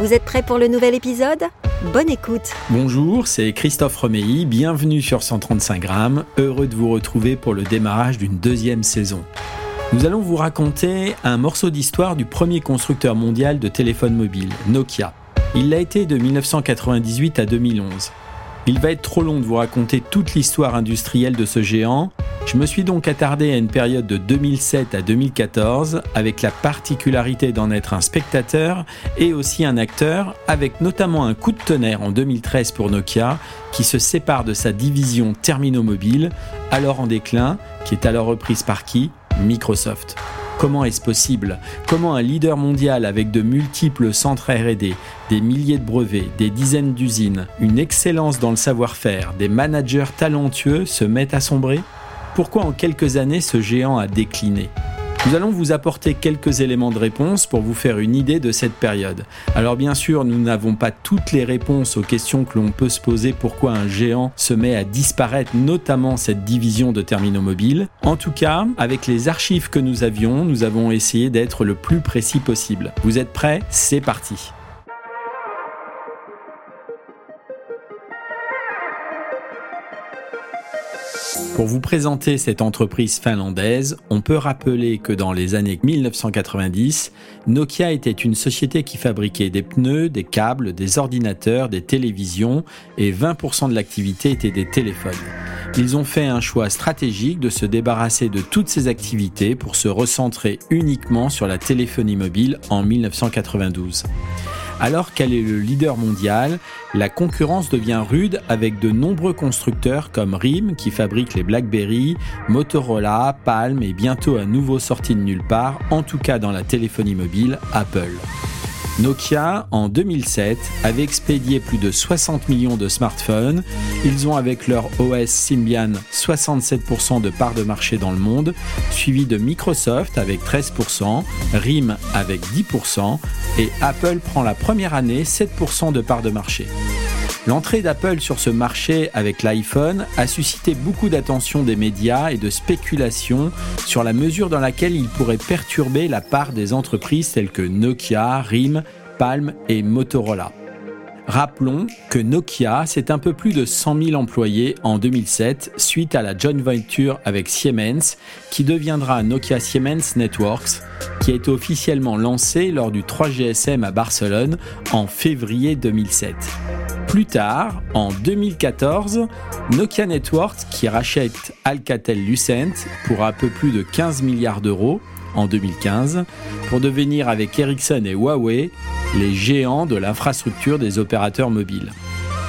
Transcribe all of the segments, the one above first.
Vous êtes prêts pour le nouvel épisode? Bonne écoute Bonjour, c'est Christophe Romeilly, bienvenue sur 135 grammes, heureux de vous retrouver pour le démarrage d'une deuxième saison. Nous allons vous raconter un morceau d'histoire du premier constructeur mondial de téléphones mobiles, Nokia. Il l'a été de 1998 à 2011. Il va être trop long de vous raconter toute l'histoire industrielle de ce géant. Je me suis donc attardé à une période de 2007 à 2014 avec la particularité d'en être un spectateur et aussi un acteur avec notamment un coup de tonnerre en 2013 pour Nokia qui se sépare de sa division Terminaux Mobile alors en déclin qui est alors reprise par qui? Microsoft. Comment est-ce possible? Comment un leader mondial avec de multiples centres RD, des milliers de brevets, des dizaines d'usines, une excellence dans le savoir-faire, des managers talentueux se met à sombrer? Pourquoi en quelques années ce géant a décliné? Nous allons vous apporter quelques éléments de réponse pour vous faire une idée de cette période. Alors bien sûr, nous n'avons pas toutes les réponses aux questions que l'on peut se poser pourquoi un géant se met à disparaître, notamment cette division de terminaux mobiles. En tout cas, avec les archives que nous avions, nous avons essayé d'être le plus précis possible. Vous êtes prêts? C'est parti Pour vous présenter cette entreprise finlandaise, on peut rappeler que dans les années 1990, Nokia était une société qui fabriquait des pneus, des câbles, des ordinateurs, des télévisions et 20% de l'activité était des téléphones. Ils ont fait un choix stratégique de se débarrasser de toutes ces activités pour se recentrer uniquement sur la téléphonie mobile en 1992. Alors qu'elle est le leader mondial, la concurrence devient rude avec de nombreux constructeurs comme RIM qui fabrique les BlackBerry, Motorola, Palm et bientôt à nouveau sorti de nulle part, en tout cas dans la téléphonie mobile, Apple. Nokia, en 2007, avait expédié plus de 60 millions de smartphones. Ils ont avec leur OS Symbian 67% de part de marché dans le monde, suivi de Microsoft avec 13%, RIM avec 10% et Apple prend la première année 7% de part de marché. L'entrée d'Apple sur ce marché avec l'iPhone a suscité beaucoup d'attention des médias et de spéculation sur la mesure dans laquelle il pourrait perturber la part des entreprises telles que Nokia, RIM, Palm et Motorola. Rappelons que Nokia, c'est un peu plus de 100 000 employés en 2007 suite à la joint venture avec Siemens qui deviendra Nokia Siemens Networks qui a été officiellement lancé lors du 3GSM à Barcelone en février 2007. Plus tard, en 2014, Nokia Networks, qui rachète Alcatel-Lucent pour un peu plus de 15 milliards d'euros en 2015, pour devenir avec Ericsson et Huawei les géants de l'infrastructure des opérateurs mobiles.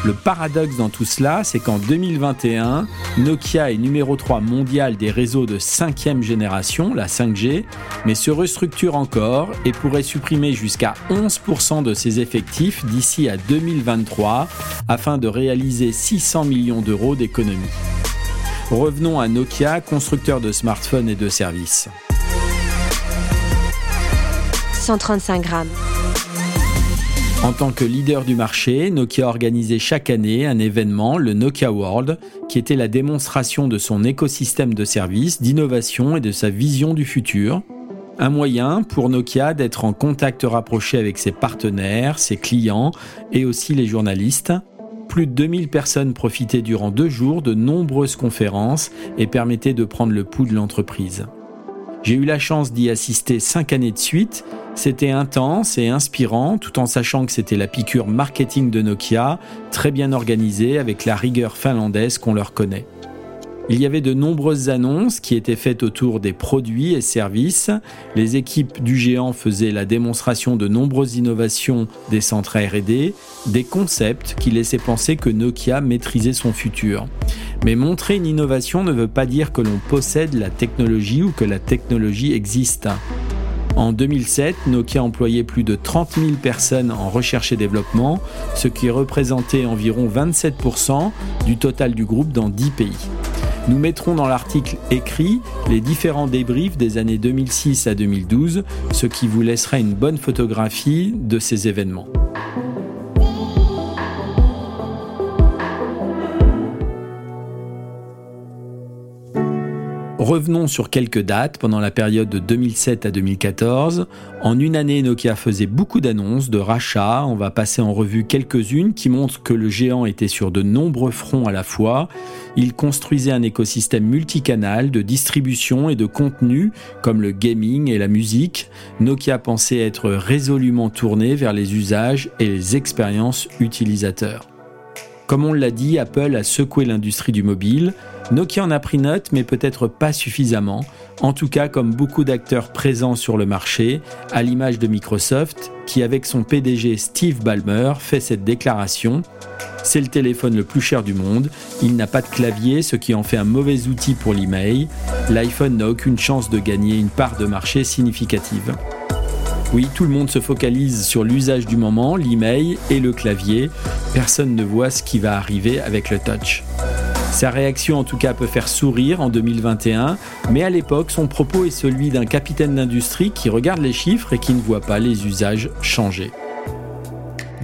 Le paradoxe dans tout cela, c'est qu'en 2021, Nokia est numéro 3 mondial des réseaux de 5e génération, la 5G, mais se restructure encore et pourrait supprimer jusqu'à 11% de ses effectifs d'ici à 2023 afin de réaliser 600 millions d'euros d'économies. Revenons à Nokia, constructeur de smartphones et de services. 135 grammes. En tant que leader du marché, Nokia organisait chaque année un événement, le Nokia World, qui était la démonstration de son écosystème de services, d'innovation et de sa vision du futur. Un moyen pour Nokia d'être en contact rapproché avec ses partenaires, ses clients et aussi les journalistes. Plus de 2000 personnes profitaient durant deux jours de nombreuses conférences et permettaient de prendre le pouls de l'entreprise. J'ai eu la chance d'y assister cinq années de suite. C'était intense et inspirant, tout en sachant que c'était la piqûre marketing de Nokia, très bien organisée avec la rigueur finlandaise qu'on leur connaît. Il y avait de nombreuses annonces qui étaient faites autour des produits et services. Les équipes du géant faisaient la démonstration de nombreuses innovations des centres RD, des concepts qui laissaient penser que Nokia maîtrisait son futur. Mais montrer une innovation ne veut pas dire que l'on possède la technologie ou que la technologie existe. En 2007, Nokia employait plus de 30 000 personnes en recherche et développement, ce qui représentait environ 27% du total du groupe dans 10 pays. Nous mettrons dans l'article écrit les différents débriefs des années 2006 à 2012, ce qui vous laissera une bonne photographie de ces événements. Revenons sur quelques dates pendant la période de 2007 à 2014. En une année, Nokia faisait beaucoup d'annonces, de rachats. On va passer en revue quelques-unes qui montrent que le géant était sur de nombreux fronts à la fois. Il construisait un écosystème multicanal de distribution et de contenu comme le gaming et la musique. Nokia pensait être résolument tourné vers les usages et les expériences utilisateurs. Comme on l'a dit, Apple a secoué l'industrie du mobile. Nokia en a pris note, mais peut-être pas suffisamment. En tout cas, comme beaucoup d'acteurs présents sur le marché, à l'image de Microsoft, qui avec son PDG Steve Ballmer fait cette déclaration. C'est le téléphone le plus cher du monde, il n'a pas de clavier, ce qui en fait un mauvais outil pour l'email. L'iPhone n'a aucune chance de gagner une part de marché significative. Oui, tout le monde se focalise sur l'usage du moment, l'email et le clavier. Personne ne voit ce qui va arriver avec le touch. Sa réaction en tout cas peut faire sourire en 2021, mais à l'époque son propos est celui d'un capitaine d'industrie qui regarde les chiffres et qui ne voit pas les usages changer.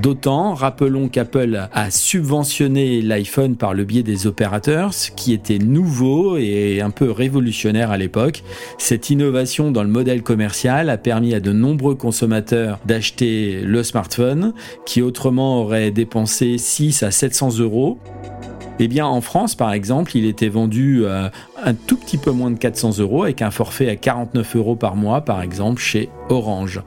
D'autant, rappelons qu'Apple a subventionné l'iPhone par le biais des opérateurs, ce qui était nouveau et un peu révolutionnaire à l'époque. Cette innovation dans le modèle commercial a permis à de nombreux consommateurs d'acheter le smartphone qui autrement aurait dépensé 6 à 700 euros. Eh bien, en France, par exemple, il était vendu euh, un tout petit peu moins de 400 euros avec un forfait à 49 euros par mois, par exemple, chez Orange.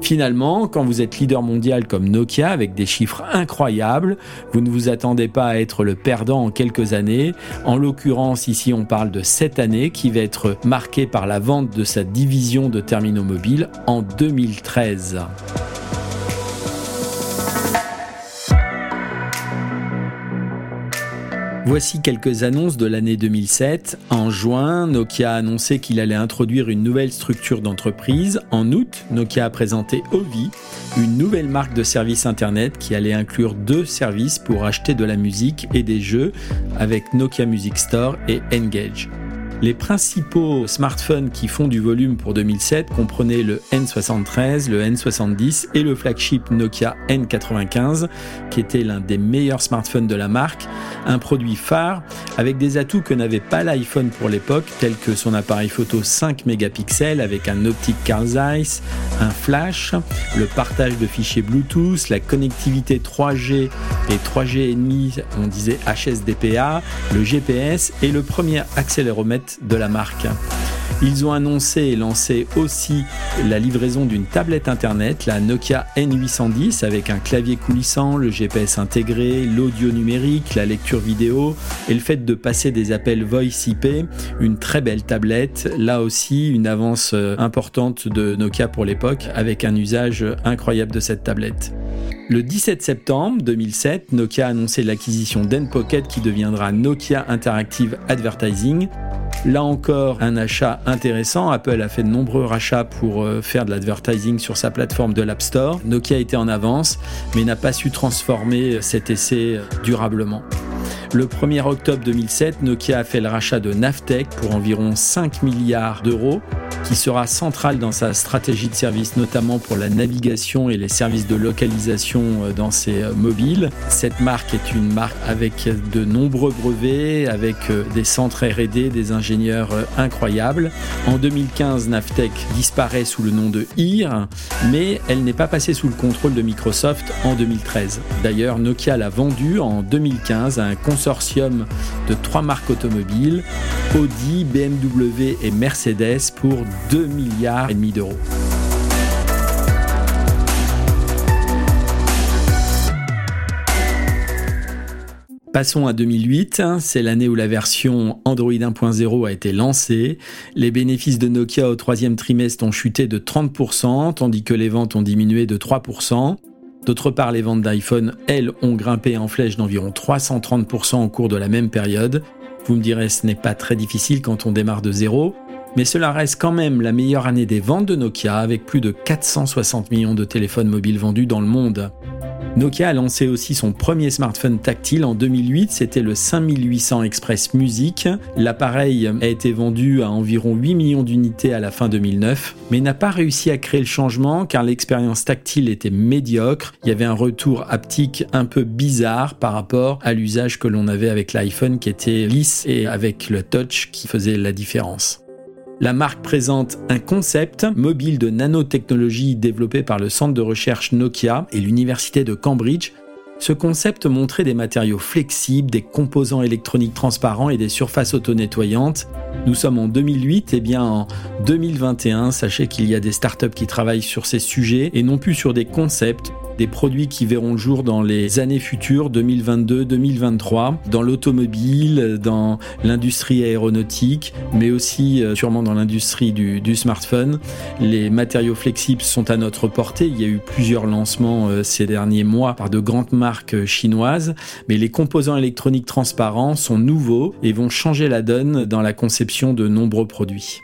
Finalement, quand vous êtes leader mondial comme Nokia avec des chiffres incroyables, vous ne vous attendez pas à être le perdant en quelques années. En l'occurrence, ici, on parle de cette année qui va être marquée par la vente de sa division de terminaux mobiles en 2013. Voici quelques annonces de l'année 2007. En juin, Nokia a annoncé qu'il allait introduire une nouvelle structure d'entreprise. En août, Nokia a présenté Ovi, une nouvelle marque de services Internet qui allait inclure deux services pour acheter de la musique et des jeux avec Nokia Music Store et Engage. Les principaux smartphones qui font du volume pour 2007 comprenaient le N73, le N70 et le flagship Nokia N95, qui était l'un des meilleurs smartphones de la marque, un produit phare avec des atouts que n'avait pas l'iPhone pour l'époque, tels que son appareil photo 5 mégapixels avec un optique Carl Zeiss, un flash, le partage de fichiers Bluetooth, la connectivité 3G et 3G demi, on disait HSDPA, le GPS et le premier accéléromètre de la marque. Ils ont annoncé et lancé aussi la livraison d'une tablette internet, la Nokia N810, avec un clavier coulissant, le GPS intégré, l'audio numérique, la lecture vidéo et le fait de passer des appels voice IP. Une très belle tablette, là aussi une avance euh, importante de Nokia pour l'époque, avec un usage incroyable de cette tablette. Le 17 septembre 2007, Nokia a annoncé l'acquisition d'Enpocket qui deviendra Nokia Interactive Advertising. Là encore, un achat intéressant. Apple a fait de nombreux rachats pour euh, faire de l'advertising sur sa plateforme de l'App Store. Nokia était en avance, mais n'a pas su transformer cet essai euh, durablement. Le 1er octobre 2007, Nokia a fait le rachat de Navtech pour environ 5 milliards d'euros, qui sera central dans sa stratégie de service, notamment pour la navigation et les services de localisation euh, dans ses euh, mobiles. Cette marque est une marque avec de nombreux brevets, avec euh, des centres RD, des ingénieurs incroyables. En 2015, Navtech disparaît sous le nom de IR, mais elle n'est pas passée sous le contrôle de Microsoft en 2013. D'ailleurs, Nokia l'a vendue en 2015 à un consortium de trois marques automobiles, Audi, BMW et Mercedes, pour 2 milliards et demi d'euros. Passons à 2008, c'est l'année où la version Android 1.0 a été lancée. Les bénéfices de Nokia au troisième trimestre ont chuté de 30%, tandis que les ventes ont diminué de 3%. D'autre part, les ventes d'iPhone, elles, ont grimpé en flèche d'environ 330% au cours de la même période. Vous me direz, ce n'est pas très difficile quand on démarre de zéro. Mais cela reste quand même la meilleure année des ventes de Nokia avec plus de 460 millions de téléphones mobiles vendus dans le monde. Nokia a lancé aussi son premier smartphone tactile en 2008, c'était le 5800 Express Music. L'appareil a été vendu à environ 8 millions d'unités à la fin 2009, mais n'a pas réussi à créer le changement car l'expérience tactile était médiocre. Il y avait un retour haptique un peu bizarre par rapport à l'usage que l'on avait avec l'iPhone qui était lisse et avec le touch qui faisait la différence. La marque présente un concept mobile de nanotechnologie développé par le centre de recherche Nokia et l'université de Cambridge. Ce concept montrait des matériaux flexibles, des composants électroniques transparents et des surfaces auto-nettoyantes. Nous sommes en 2008, et bien en 2021, sachez qu'il y a des startups qui travaillent sur ces sujets et non plus sur des concepts des produits qui verront le jour dans les années futures, 2022-2023, dans l'automobile, dans l'industrie aéronautique, mais aussi euh, sûrement dans l'industrie du, smartphone. Les matériaux flexibles sont à notre portée. Il y a eu plusieurs lancements euh, ces derniers mois par de grandes marques euh, chinoises, mais les composants électroniques transparents sont nouveaux et vont changer la donne dans la conception de nombreux produits.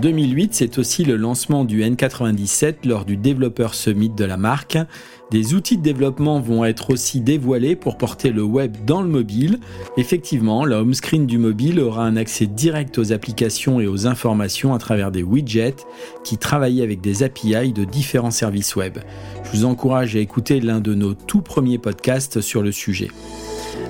2008, c'est aussi le lancement du N97 lors du Developer Summit de la marque. Des outils de développement vont être aussi dévoilés pour porter le web dans le mobile. Effectivement, la home screen du mobile aura un accès direct aux applications et aux informations à travers des widgets qui travaillent avec des API de différents services web. Je vous encourage à écouter l'un de nos tout premiers podcasts sur le sujet.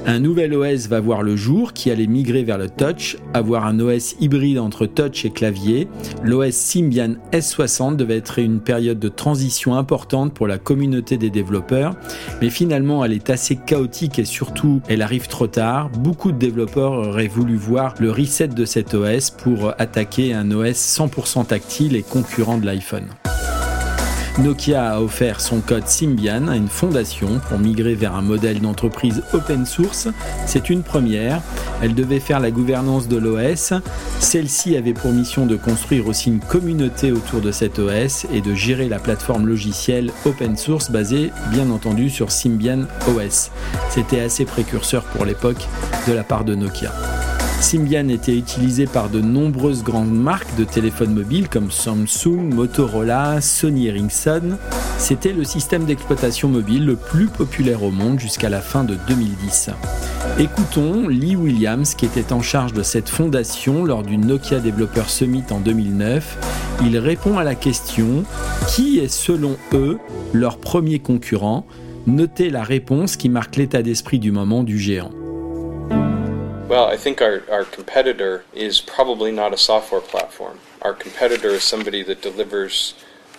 Un nouvel OS va voir le jour qui allait migrer vers le touch, avoir un OS hybride entre touch et clavier. L'OS Symbian S60 devait être une période de transition importante pour la communauté des développeurs, mais finalement elle est assez chaotique et surtout elle arrive trop tard. Beaucoup de développeurs auraient voulu voir le reset de cet OS pour attaquer un OS 100% tactile et concurrent de l'iPhone. Nokia a offert son code Symbian à une fondation pour migrer vers un modèle d'entreprise open source. C'est une première. Elle devait faire la gouvernance de l'OS. Celle-ci avait pour mission de construire aussi une communauté autour de cet OS et de gérer la plateforme logicielle open source basée bien entendu sur Symbian OS. C'était assez précurseur pour l'époque de la part de Nokia. Symbian était utilisé par de nombreuses grandes marques de téléphones mobiles comme Samsung, Motorola, Sony Ericsson. C'était le système d'exploitation mobile le plus populaire au monde jusqu'à la fin de 2010. Écoutons Lee Williams qui était en charge de cette fondation lors du Nokia Developer Summit en 2009. Il répond à la question qui est selon eux leur premier concurrent? Notez la réponse qui marque l'état d'esprit du moment du géant. Well, I think our, our competitor is probably not a software platform. Our competitor is somebody that delivers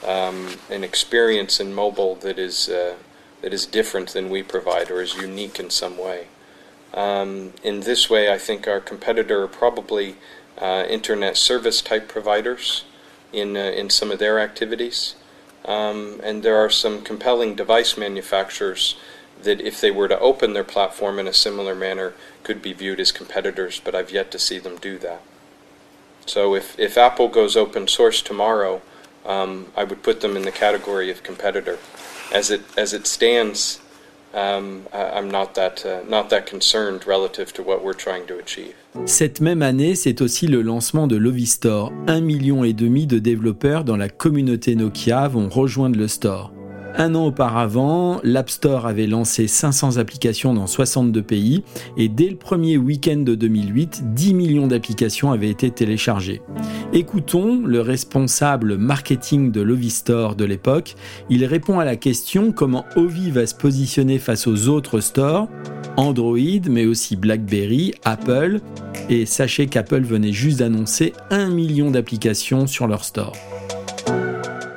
um, an experience in mobile that is uh, that is different than we provide or is unique in some way. Um, in this way, I think our competitor are probably uh, internet service type providers in uh, in some of their activities, um, and there are some compelling device manufacturers that, if they were to open their platform in a similar manner, could be viewed as competitors, but I've yet to see them do that. So if, if Apple goes open source tomorrow, um, I would put them in the category of competitor. As it as it stands, um, I'm not that uh, not that concerned relative to what we're trying to achieve. Cette même année, c'est aussi le lancement de Lovistore. Un million et demi de développeurs dans la communauté Nokia vont rejoindre le store. Un an auparavant, l'App Store avait lancé 500 applications dans 62 pays et dès le premier week-end de 2008, 10 millions d'applications avaient été téléchargées. Écoutons le responsable marketing de l'Ovi Store de l'époque. Il répond à la question comment Ovi va se positionner face aux autres stores, Android, mais aussi BlackBerry, Apple. Et sachez qu'Apple venait juste d'annoncer 1 million d'applications sur leur store.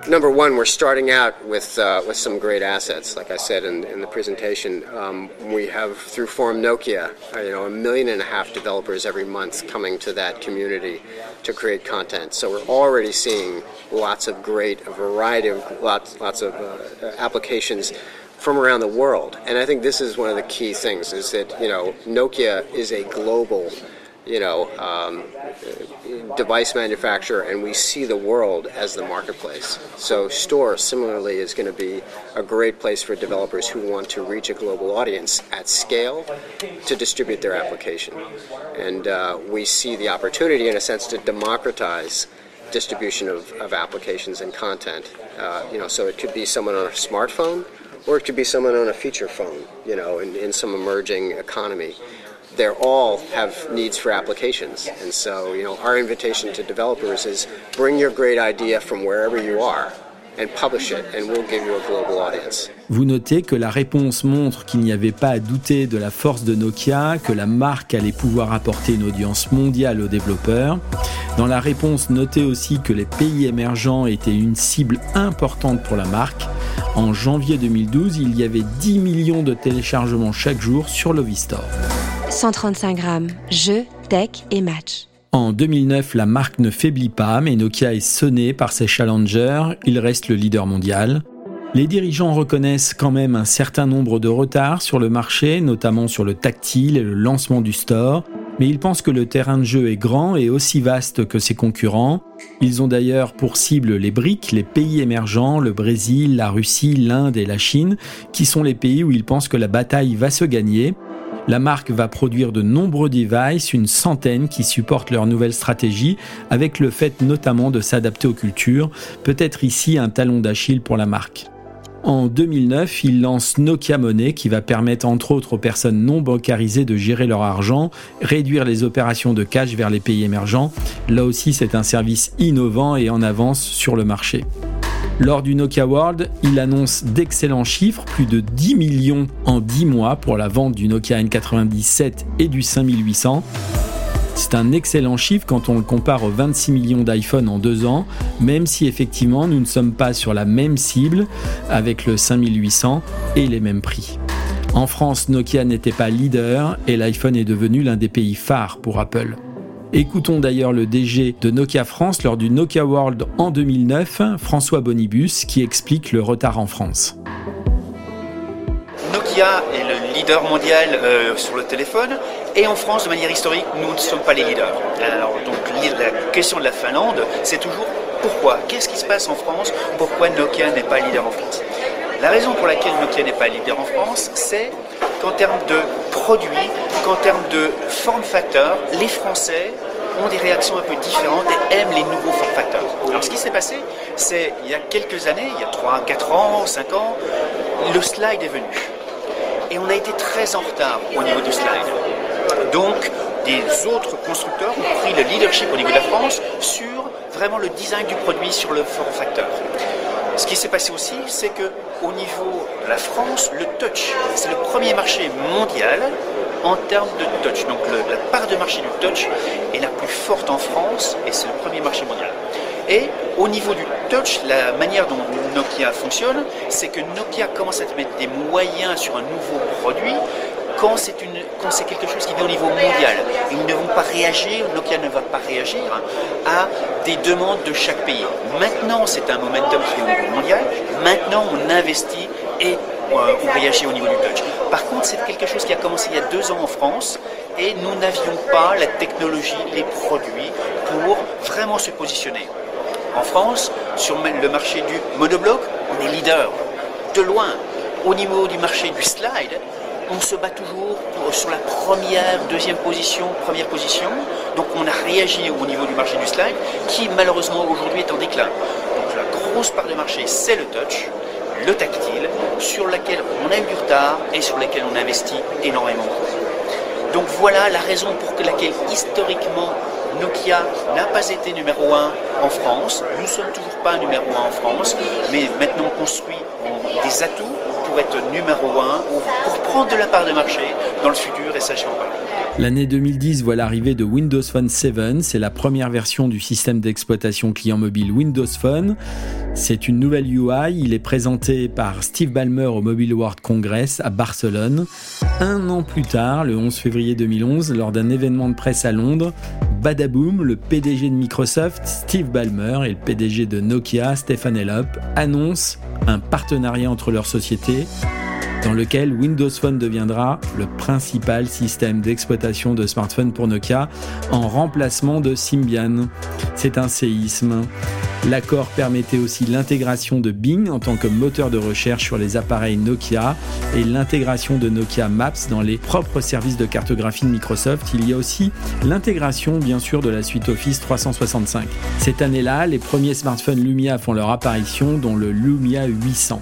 Number one, we're starting out with uh, with some great assets. Like I said in, in the presentation, um, we have through Forum Nokia, uh, you know, a million and a half developers every month coming to that community to create content. So we're already seeing lots of great, a variety of lots lots of uh, applications from around the world. And I think this is one of the key things: is that you know Nokia is a global you know, um, device manufacturer, and we see the world as the marketplace. So, Store similarly is going to be a great place for developers who want to reach a global audience at scale to distribute their application. And uh, we see the opportunity, in a sense, to democratize distribution of, of applications and content. Uh, you know, so it could be someone on a smartphone, or it could be someone on a feature phone. You know, in, in some emerging economy all have needs for applications. And so, you know, our invitation to developers is bring your great idea from wherever you are and publish it and we'll give you a global audience. Vous notez que la réponse montre qu'il n'y avait pas à douter de la force de Nokia, que la marque allait pouvoir apporter une audience mondiale aux développeurs. Dans la réponse, notez aussi que les pays émergents étaient une cible importante pour la marque. En janvier 2012, il y avait 10 millions de téléchargements chaque jour sur Lovistore. 135 grammes, jeux, tech et match. En 2009, la marque ne faiblit pas, mais Nokia est sonné par ses challengers, il reste le leader mondial. Les dirigeants reconnaissent quand même un certain nombre de retards sur le marché, notamment sur le tactile et le lancement du store, mais ils pensent que le terrain de jeu est grand et aussi vaste que ses concurrents. Ils ont d'ailleurs pour cible les BRIC, les pays émergents, le Brésil, la Russie, l'Inde et la Chine, qui sont les pays où ils pensent que la bataille va se gagner. La marque va produire de nombreux devices, une centaine qui supportent leur nouvelle stratégie, avec le fait notamment de s'adapter aux cultures, peut-être ici un talon d'Achille pour la marque. En 2009, il lance Nokia Money qui va permettre entre autres aux personnes non bancarisées de gérer leur argent, réduire les opérations de cash vers les pays émergents. Là aussi, c'est un service innovant et en avance sur le marché. Lors du Nokia World, il annonce d'excellents chiffres, plus de 10 millions en 10 mois pour la vente du Nokia N97 et du 5800. C'est un excellent chiffre quand on le compare aux 26 millions d'iPhone en deux ans, même si effectivement nous ne sommes pas sur la même cible avec le 5800 et les mêmes prix. En France, Nokia n'était pas leader et l'iPhone est devenu l'un des pays phares pour Apple. Écoutons d'ailleurs le DG de Nokia France lors du Nokia World en 2009, François Bonibus, qui explique le retard en France. Nokia est le leader mondial euh, sur le téléphone et en France, de manière historique, nous ne sommes pas les leaders. Alors donc la question de la Finlande, c'est toujours pourquoi? Qu'est-ce qui se passe en France? Pourquoi Nokia n'est pas leader en France? La raison pour laquelle Nokia n'est pas leader en France, c'est qu'en termes de produits, qu'en termes de form facteurs, les Français ont des réactions un peu différentes et aiment les nouveaux form facteurs. Alors ce qui s'est passé, c'est il y a quelques années, il y a 3, 4 ans, 5 ans, le slide est venu. Et on a été très en retard au niveau du slide. Donc, des autres constructeurs ont pris le leadership au niveau de la France sur vraiment le design du produit, sur le form factor. Ce qui s'est passé aussi, c'est que au niveau de la France, le touch, c'est le premier marché mondial en termes de touch. Donc la part de marché du touch est la plus forte en France et c'est le premier marché mondial. Et au niveau du touch, la manière dont Nokia fonctionne, c'est que Nokia commence à mettre des moyens sur un nouveau produit quand c'est, quelque chose qui vient au niveau mondial. Ils ne vont pas réagir, Nokia ne va pas réagir à des demandes de chaque pays. Maintenant, c'est un momentum qui est au niveau mondial. Maintenant, on investit et euh, on réagit au niveau du touch. Par contre, c'est quelque chose qui a commencé il y a deux ans en France et nous n'avions pas la technologie, les produits pour vraiment se positionner. En France, sur le marché du monobloc, on est leader, de loin. Au niveau du marché du slide, on se bat toujours sur la première, deuxième position, première position. Donc on a réagi au niveau du marché du slide, qui malheureusement aujourd'hui est en déclin. Donc la grosse part du marché, c'est le touch, le tactile, sur lequel on a eu du retard et sur lequel on investit énormément. Donc voilà la raison pour laquelle historiquement Nokia n'a pas été numéro 1 en France. Nous ne sommes toujours pas numéro 1 en France, mais maintenant on construit des atouts numéro 1 ou pour prendre de la part de marché dans le futur et ça j'en parle. L'année 2010 voit l'arrivée de Windows Phone 7. C'est la première version du système d'exploitation client mobile Windows Phone. C'est une nouvelle UI. Il est présenté par Steve Ballmer au Mobile World Congress à Barcelone. Un an plus tard, le 11 février 2011, lors d'un événement de presse à Londres, badaboum, le PDG de Microsoft, Steve Ballmer, et le PDG de Nokia, Stefan Elop, annoncent un partenariat entre leurs sociétés dans lequel Windows Phone deviendra le principal système d'exploitation de smartphones pour Nokia en remplacement de Symbian. C'est un séisme. L'accord permettait aussi l'intégration de Bing en tant que moteur de recherche sur les appareils Nokia et l'intégration de Nokia Maps dans les propres services de cartographie de Microsoft. Il y a aussi l'intégration bien sûr de la suite Office 365. Cette année-là, les premiers smartphones Lumia font leur apparition dont le Lumia 800.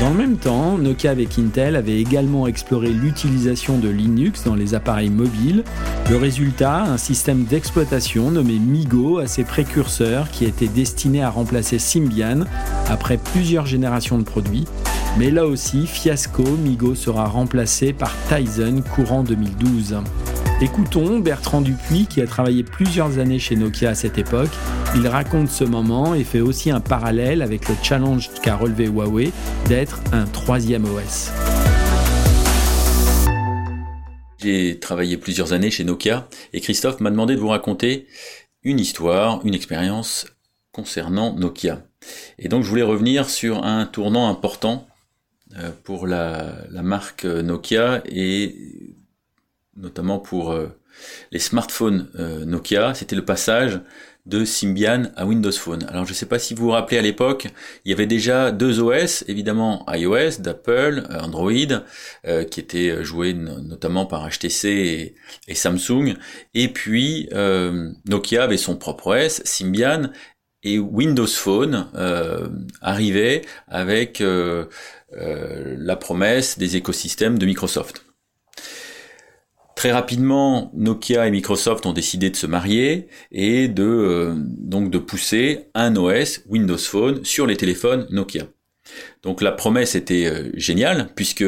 Dans le même temps, Nokia avec Intel avait également exploré l'utilisation de Linux dans les appareils mobiles. Le résultat, un système d'exploitation nommé Migo, assez précurseur, qui était destiné à remplacer Symbian après plusieurs générations de produits. Mais là aussi, fiasco, Migo sera remplacé par Tizen courant 2012. Écoutons Bertrand Dupuis qui a travaillé plusieurs années chez Nokia à cette époque. Il raconte ce moment et fait aussi un parallèle avec le challenge qu'a relevé Huawei d'être un troisième OS. J'ai travaillé plusieurs années chez Nokia et Christophe m'a demandé de vous raconter une histoire, une expérience concernant Nokia. Et donc je voulais revenir sur un tournant important euh, pour la, la marque Nokia et notamment pour euh, les smartphones euh, Nokia, c'était le passage de Symbian à Windows Phone. Alors je ne sais pas si vous vous rappelez à l'époque, il y avait déjà deux OS, évidemment iOS d'Apple, euh, Android, qui étaient joués notamment par HTC et, Samsung, et puis Nokia avait son propre OS, Symbian, et Windows Phone arrivait avec la promesse des écosystèmes de Microsoft. Très rapidement, Nokia et Microsoft ont décidé de se marier et de euh, donc de pousser un OS Windows Phone sur les téléphones Nokia. Donc la promesse était euh, géniale puisque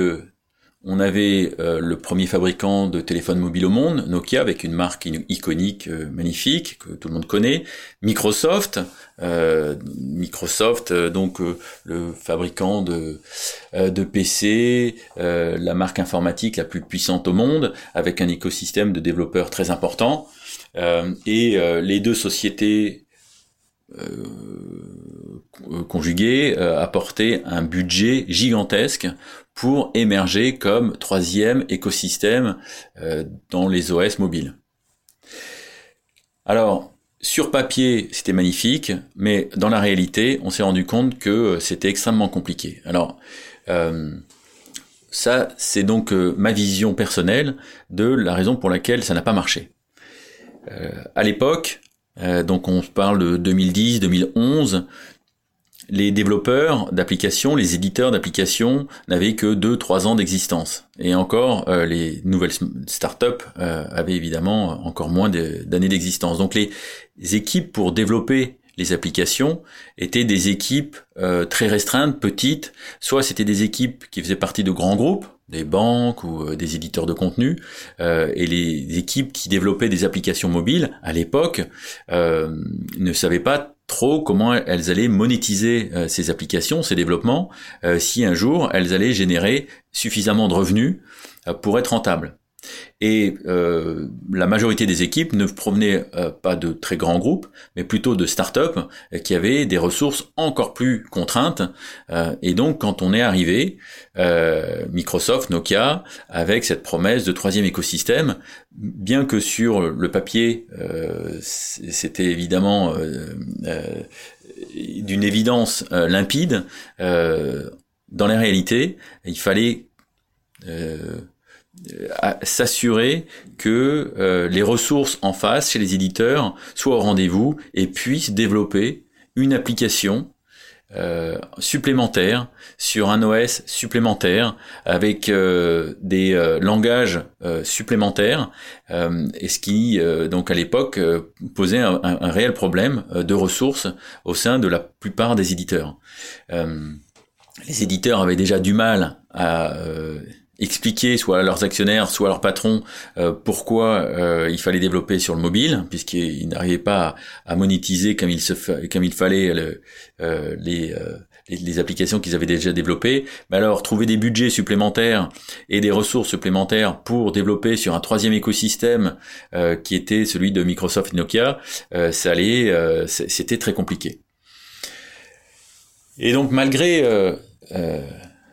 on avait euh, le premier fabricant de téléphones mobiles au monde, Nokia, avec une marque iconique, euh, magnifique, que tout le monde connaît. Microsoft, euh, Microsoft, donc le fabricant de, de PC, la marque informatique la plus puissante au monde, avec un écosystème de développeurs très important. et les deux sociétés conjuguées apportaient un budget gigantesque pour émerger comme troisième écosystème euh, dans les OS mobiles. Alors, sur papier, c'était magnifique, mais dans la réalité, on s'est rendu compte que c'était extrêmement compliqué. Alors, euh, ça, c'est donc euh, ma vision personnelle de la raison pour laquelle ça n'a pas marché. à l'époque, donc on parle de 2010, 2011, les développeurs d'applications, les éditeurs d'applications n'avaient que 2-3 ans d'existence. Et encore, euh, les nouvelles startups euh, avaient évidemment encore moins d'années d'existence. Donc les équipes pour développer les applications étaient des équipes euh, très restreintes, petites. Soit c'était des équipes qui faisaient partie de grands groupes, des banques ou des éditeurs de contenu, et les équipes qui développaient des applications mobiles à l'époque ne savaient pas trop comment elles allaient monétiser euh, ces applications, ces développements, euh, si un jour elles allaient générer suffisamment de revenus euh, pour être rentables. Et euh, la majorité des équipes ne provenaient euh, pas de très grands groupes, mais plutôt de start-up euh, qui avaient des ressources encore plus contraintes. et donc, quand on est arrivé, Microsoft, Nokia, avec cette promesse de troisième écosystème, bien que sur le papier, c'était évidemment d'une évidence limpide, dans la réalité, il fallait s'assurer que euh, les ressources en face chez les éditeurs soient au rendez-vous et puissent développer une application euh, supplémentaire sur un OS supplémentaire avec euh, des langages supplémentaires et ce qui donc à l'époque posait un, un, réel problème de ressources au sein de la plupart des éditeurs. les éditeurs avaient déjà du mal à expliquer soit à leurs actionnaires, soit à leurs patrons pourquoi il fallait développer sur le mobile, puisqu'ils n'arrivaient pas à, monétiser comme il, se fallait le, les applications qu'ils avaient déjà développées. Mais alors, trouver des budgets supplémentaires et des ressources supplémentaires pour développer sur un troisième écosystème euh, qui était celui de Microsoft et Nokia, euh, ça allait, euh, c'était très compliqué. Et donc, malgré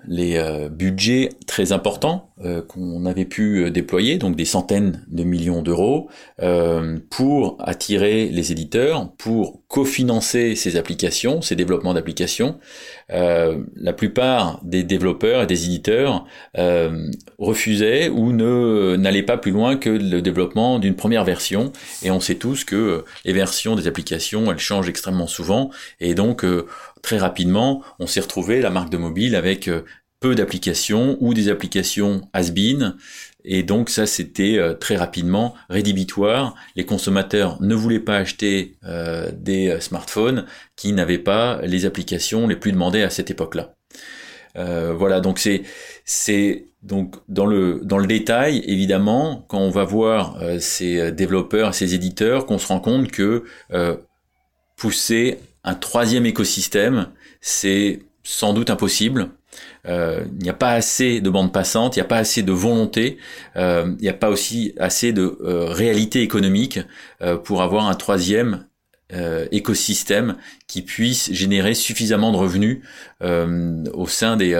les euh, budgets très importants euh, qu'on avait pu euh, déployer, donc des centaines de millions d'euros, pour attirer les éditeurs, pour cofinancer ces applications, ces développements d'applications. la plupart des développeurs et des éditeurs refusaient ou ne n'allaient pas plus loin que le développement d'une première version. Et on sait tous que les versions des applications, elles changent extrêmement souvent, et donc très rapidement, on s'est retrouvé la marque de mobile avec peu d'applications ou des applications has-been. Et donc ça, c'était euh, très rapidement rédhibitoire. Les consommateurs ne voulaient pas acheter euh, des euh, smartphones qui n'avaient pas les applications les plus demandées à cette époque-là. voilà, donc c'est c'est donc dans le dans le détail, évidemment, quand on va voir ces développeurs, ces éditeurs, qu'on se rend compte que pousser un troisième écosystème, c'est sans doute impossible. Euh, il n'y a pas assez de bande passante, il n'y a pas assez de volonté, euh, il n'y a pas aussi assez de euh, réalité économique pour avoir un troisième écosystème qui puisse générer suffisamment de revenus au sein des,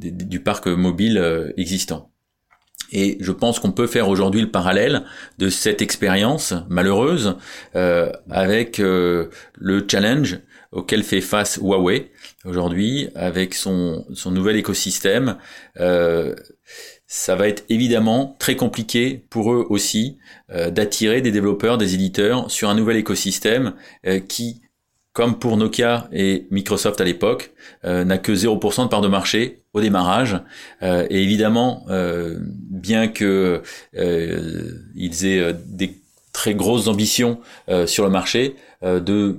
du parc mobile existant. Et je pense qu'on peut faire aujourd'hui le parallèle de cette expérience malheureuse avec le challenge auquel fait face Huawei aujourd'hui avec son, son nouvel écosystème. Euh, ça va être évidemment très compliqué pour eux aussi euh, d'attirer des développeurs, des éditeurs sur un nouvel écosystème euh, qui, comme pour Nokia et Microsoft à l'époque, n'a que 0% de part de marché au démarrage. et évidemment, bien que ils aient des très grosses ambitions sur le marché, de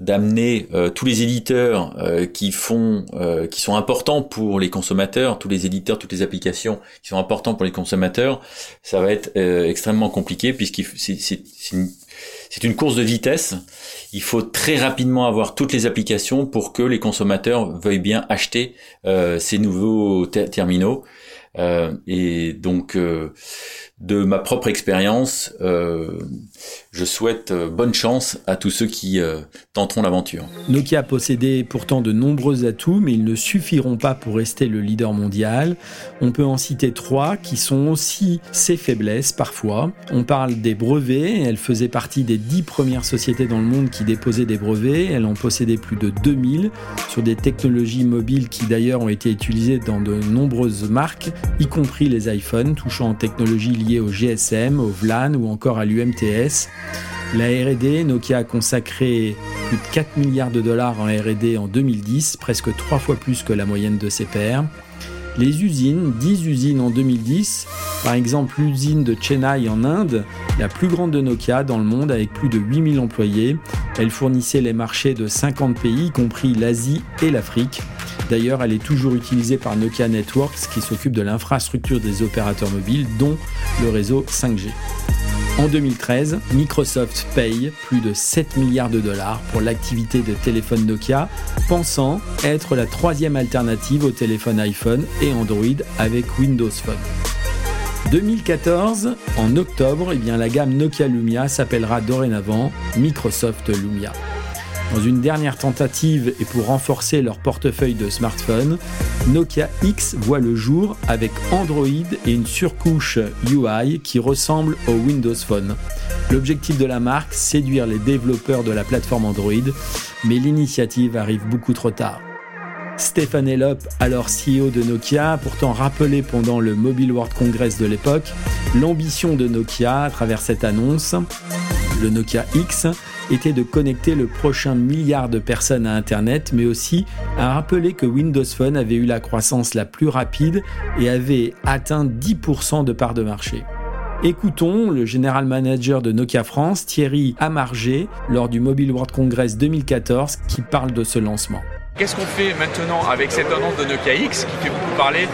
d'amener euh, tous les éditeurs euh, qui font euh, qui sont importants pour les consommateurs, tous les éditeurs, toutes les applications qui sont importants pour les consommateurs, ça va être extrêmement compliqué puisqu'il c'est une, une course de vitesse. Il faut très rapidement avoir toutes les applications pour que les consommateurs veuillent bien acheter ces nouveaux terminaux. et donc de ma propre expérience, euh, je souhaite euh, bonne chance à tous ceux qui euh, tenteront l'aventure. Nokia possédait pourtant de nombreux atouts, mais ils ne suffiront pas pour rester le leader mondial. On peut en citer trois qui sont aussi ses faiblesses parfois. On parle des brevets. Elle faisait partie des dix premières sociétés dans le monde qui déposaient des brevets. Elle en possédait plus de 2000 sur des technologies mobiles qui d'ailleurs ont été utilisées dans de nombreuses marques, y compris les iPhones, touchant en technologies liées au GSM, au VLAN ou encore à l'UMTS. La RD, Nokia a consacré plus de 4 milliards de dollars en RD en 2010, presque trois fois plus que la moyenne de ses pairs. Les usines, 10 usines en 2010, par exemple l'usine de Chennai en Inde, la plus grande de Nokia dans le monde avec plus de 8000 employés. Elle fournissait les marchés de 50 pays, y compris l'Asie et l'Afrique. D'ailleurs, elle est toujours utilisée par Nokia Networks qui s'occupe de l'infrastructure des opérateurs mobiles, dont le réseau 5G. En 2013, Microsoft paye plus de 7 milliards de dollars pour l'activité de téléphone Nokia, pensant être la troisième alternative au téléphone iPhone et Android avec Windows Phone. 2014, en octobre, eh la gamme Nokia Lumia s'appellera dorénavant Microsoft Lumia. Dans une dernière tentative et pour renforcer leur portefeuille de smartphones, Nokia X voit le jour avec Android et une surcouche UI qui ressemble au Windows Phone. L'objectif de la marque, séduire les développeurs de la plateforme Android, mais l'initiative arrive beaucoup trop tard. Stéphane Elop, alors CEO de Nokia, a pourtant rappelé pendant le Mobile World Congress de l'époque l'ambition de Nokia à travers cette annonce. Le Nokia X était de connecter le prochain milliard de personnes à Internet, mais aussi à rappeler que Windows Phone avait eu la croissance la plus rapide et avait atteint 10% de part de marché. Écoutons le général manager de Nokia France, Thierry Amargé, lors du Mobile World Congress 2014, qui parle de ce lancement. Qu'est-ce qu'on fait maintenant avec cette tendance de Nokia X qui fait beaucoup parler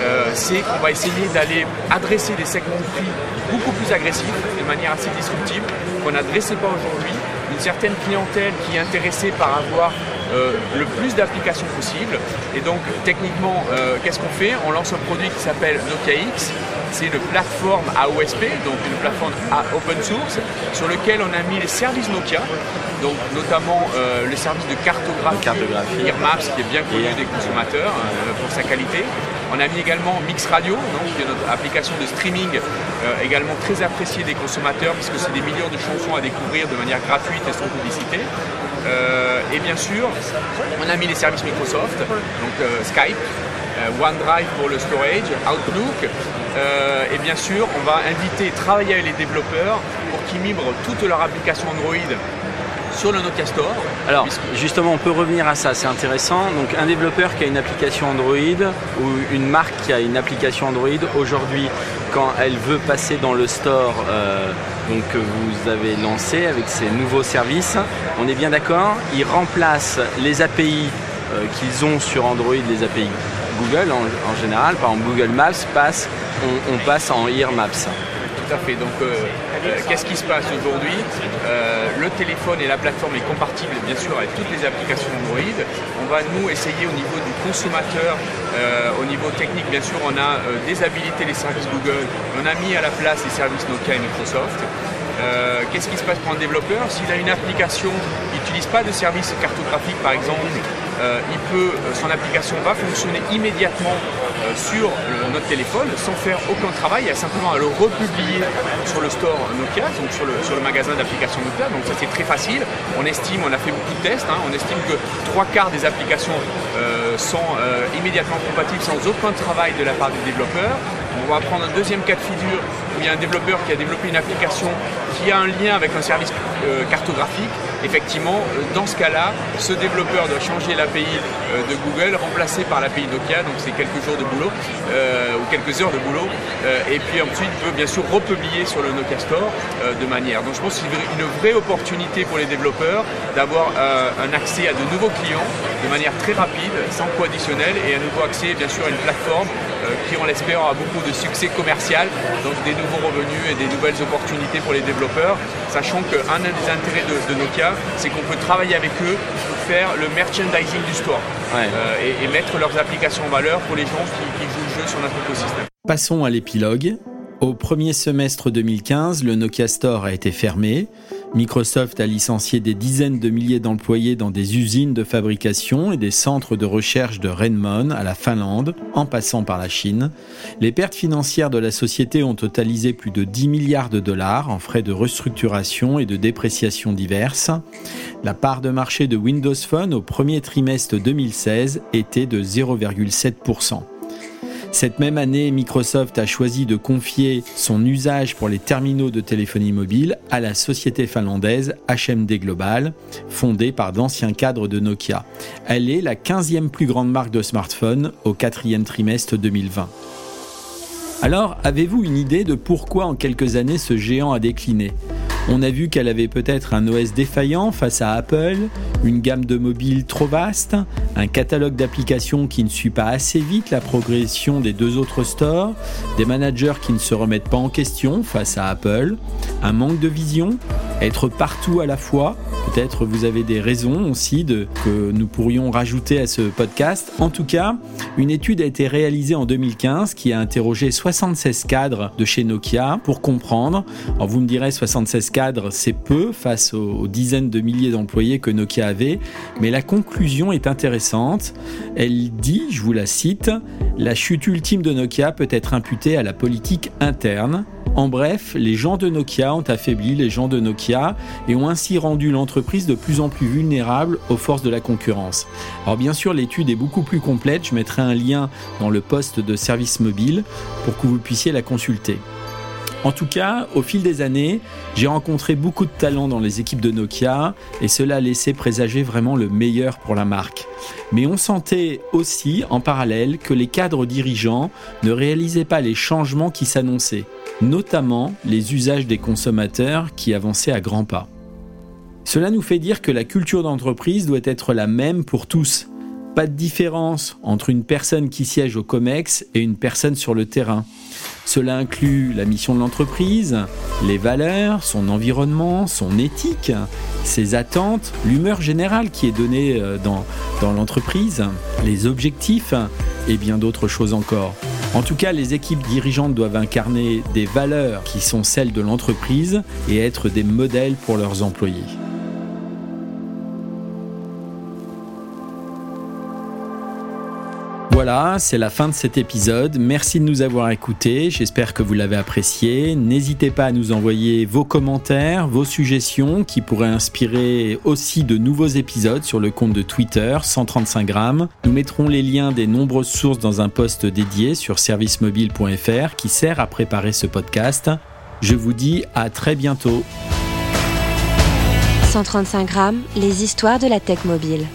euh, C'est qu'on va essayer d'aller adresser des segments de prix beaucoup plus agressifs, de manière assez disruptive, qu'on n'adressait pas aujourd'hui. Une certaine clientèle qui est intéressée par avoir euh, le plus d'applications possible. Et donc techniquement, euh, qu'est-ce qu'on fait? On lance un produit qui s'appelle Nokia X. C'est une plateforme AOSP, donc une plateforme à open source, sur lequel on a mis les services Nokia, donc notamment euh, le service de cartographie, cartographie. Qui est bien connu des consommateurs pour sa qualité. On a mis également Mix Radio, donc, qui est notre application de streaming également très appréciée des consommateurs, puisque c'est des millions de chansons à découvrir de manière gratuite et sans publicité. Euh, et bien sûr, on a mis les services Microsoft, donc euh, Skype, euh, OneDrive pour le storage, Outlook. et bien sûr, on va inviter, travailler avec les développeurs pour qu'ils migrent toutes leurs applications Android sur le Nokia Store. Alors, justement, on peut revenir à ça, c'est intéressant. Donc, un développeur qui a une application Android ou une marque qui a une application Android, aujourd'hui, quand elle veut passer dans le store euh, donc, que vous avez lancé avec ces nouveaux services, on est bien d'accord, ils remplacent les API euh, qu'ils ont sur Android, les API Google en, général. Par exemple, Google Maps passe, on, passe en Ear Maps. Tout à fait. Donc, euh, qu'est-ce qui se passe aujourd'hui? Le téléphone et la plateforme est compatible bien sûr avec toutes les applications Android. On va nous essayer au niveau du consommateur, euh, au niveau technique bien sûr, on a déshabilité les services Google, on a mis à la place les services Nokia et Microsoft. Qu'est-ce qui se passe pour un développeur? S'il a une application qui n'utilise pas de service cartographique par exemple, il peut, son application va fonctionner immédiatement sur notre téléphone sans faire aucun travail, il y a simplement à le republier sur le store Nokia, donc sur le, sur le magasin d'applications Nokia, donc ça c'est très facile. On estime, on a fait beaucoup de tests, hein. on estime que trois quarts des applications euh, sont euh, immédiatement compatibles sans aucun travail de la part des développeurs. On va prendre un deuxième cas de figure où il y a un développeur qui a développé une application qui a un lien avec un service euh, cartographique. Effectivement, dans ce cas-là, ce développeur doit changer l'API de Google, remplacé par l'API Nokia, donc c'est quelques jours de boulot ou quelques heures de boulot. et puis ensuite, peut bien sûr republier sur le Nokia Store de manière. Donc je pense que c'est une vraie opportunité pour les développeurs d'avoir un accès à de nouveaux clients de manière très rapide, sans coût additionnel, et un nouveau accès bien sûr à une plateforme euh, qui, on l'espère, aura beaucoup de succès commercial, donc des nouveaux revenus et des nouvelles opportunités pour les développeurs, sachant qu'un des intérêts de, Nokia, c'est qu'on peut travailler avec eux pour faire le merchandising du store euh, et, mettre leurs applications en valeur pour les gens qui, qui jouent le jeu sur notre écosystème. Passons à l'épilogue. Au premier semestre 2015, le Nokia Store a été fermé. Microsoft a licencié des dizaines de milliers d'employés dans des usines de fabrication et des centres de recherche de Renmon à la Finlande, en passant par la Chine. Les pertes financières de la société ont totalisé plus de 10 milliards de dollars en frais de restructuration et de dépréciation diverses. La part de marché de Windows Phone au premier trimestre 2016 était de 0,7%. Cette même année, Microsoft a choisi de confier son usage pour les terminaux de téléphonie mobile à la société finlandaise HMD Global, fondée par d'anciens cadres de Nokia. Elle est la 15e plus grande marque de smartphones au quatrième trimestre 2020. Alors, avez-vous une idée de pourquoi en quelques années ce géant a décliné? On a vu qu'elle avait peut-être un OS défaillant face à Apple, une gamme de mobiles trop vaste, un catalogue d'applications qui ne suit pas assez vite la progression des deux autres stores, des managers qui ne se remettent pas en question face à Apple, un manque de vision, être partout à la fois. Peut-être vous avez des raisons aussi de, que nous pourrions rajouter à ce podcast. En tout cas, une étude a été réalisée en 2015 qui a interrogé 76 cadres de chez Nokia pour comprendre. Alors vous me direz 76 cadre, c'est peu face aux, dizaines de milliers d'employés que Nokia avait, mais la conclusion est intéressante. Elle dit, je vous la cite, la chute ultime de Nokia peut être imputée à la politique interne. En bref, les gens de Nokia ont affaibli les gens de Nokia et ont ainsi rendu l'entreprise de plus en plus vulnérable aux forces de la concurrence. Alors bien sûr, l'étude est beaucoup plus complète, je mettrai un lien dans le poste de service mobile pour que vous puissiez la consulter. En tout cas, au fil des années, j'ai rencontré beaucoup de talents dans les équipes de Nokia et cela a laissé présager vraiment le meilleur pour la marque. Mais on sentait aussi en parallèle que les cadres dirigeants ne réalisaient pas les changements qui s'annonçaient, notamment les usages des consommateurs qui avançaient à grands pas. Cela nous fait dire que la culture d'entreprise doit être la même pour tous, Pas de différence entre une personne qui siège au COMEX et une personne sur le terrain. Cela inclut la mission de l'entreprise, les valeurs, son environnement, son éthique, ses attentes, l'humeur générale qui est donnée euh, dans, dans l'entreprise, les objectifs et bien d'autres choses encore. En tout cas, les équipes dirigeantes doivent incarner des valeurs qui sont celles de l'entreprise et être des modèles pour leurs employés. Voilà, c'est la fin de cet épisode. Merci de nous avoir écoutés. J'espère que vous l'avez apprécié. N'hésitez pas à nous envoyer vos commentaires, vos suggestions qui pourraient inspirer aussi de nouveaux épisodes sur le compte de Twitter 135 grammes. Nous mettrons les liens des nombreuses sources dans un post dédié sur servicemobile.fr qui sert à préparer ce podcast. Je vous dis à très bientôt. 135 grammes, les histoires de la tech mobile.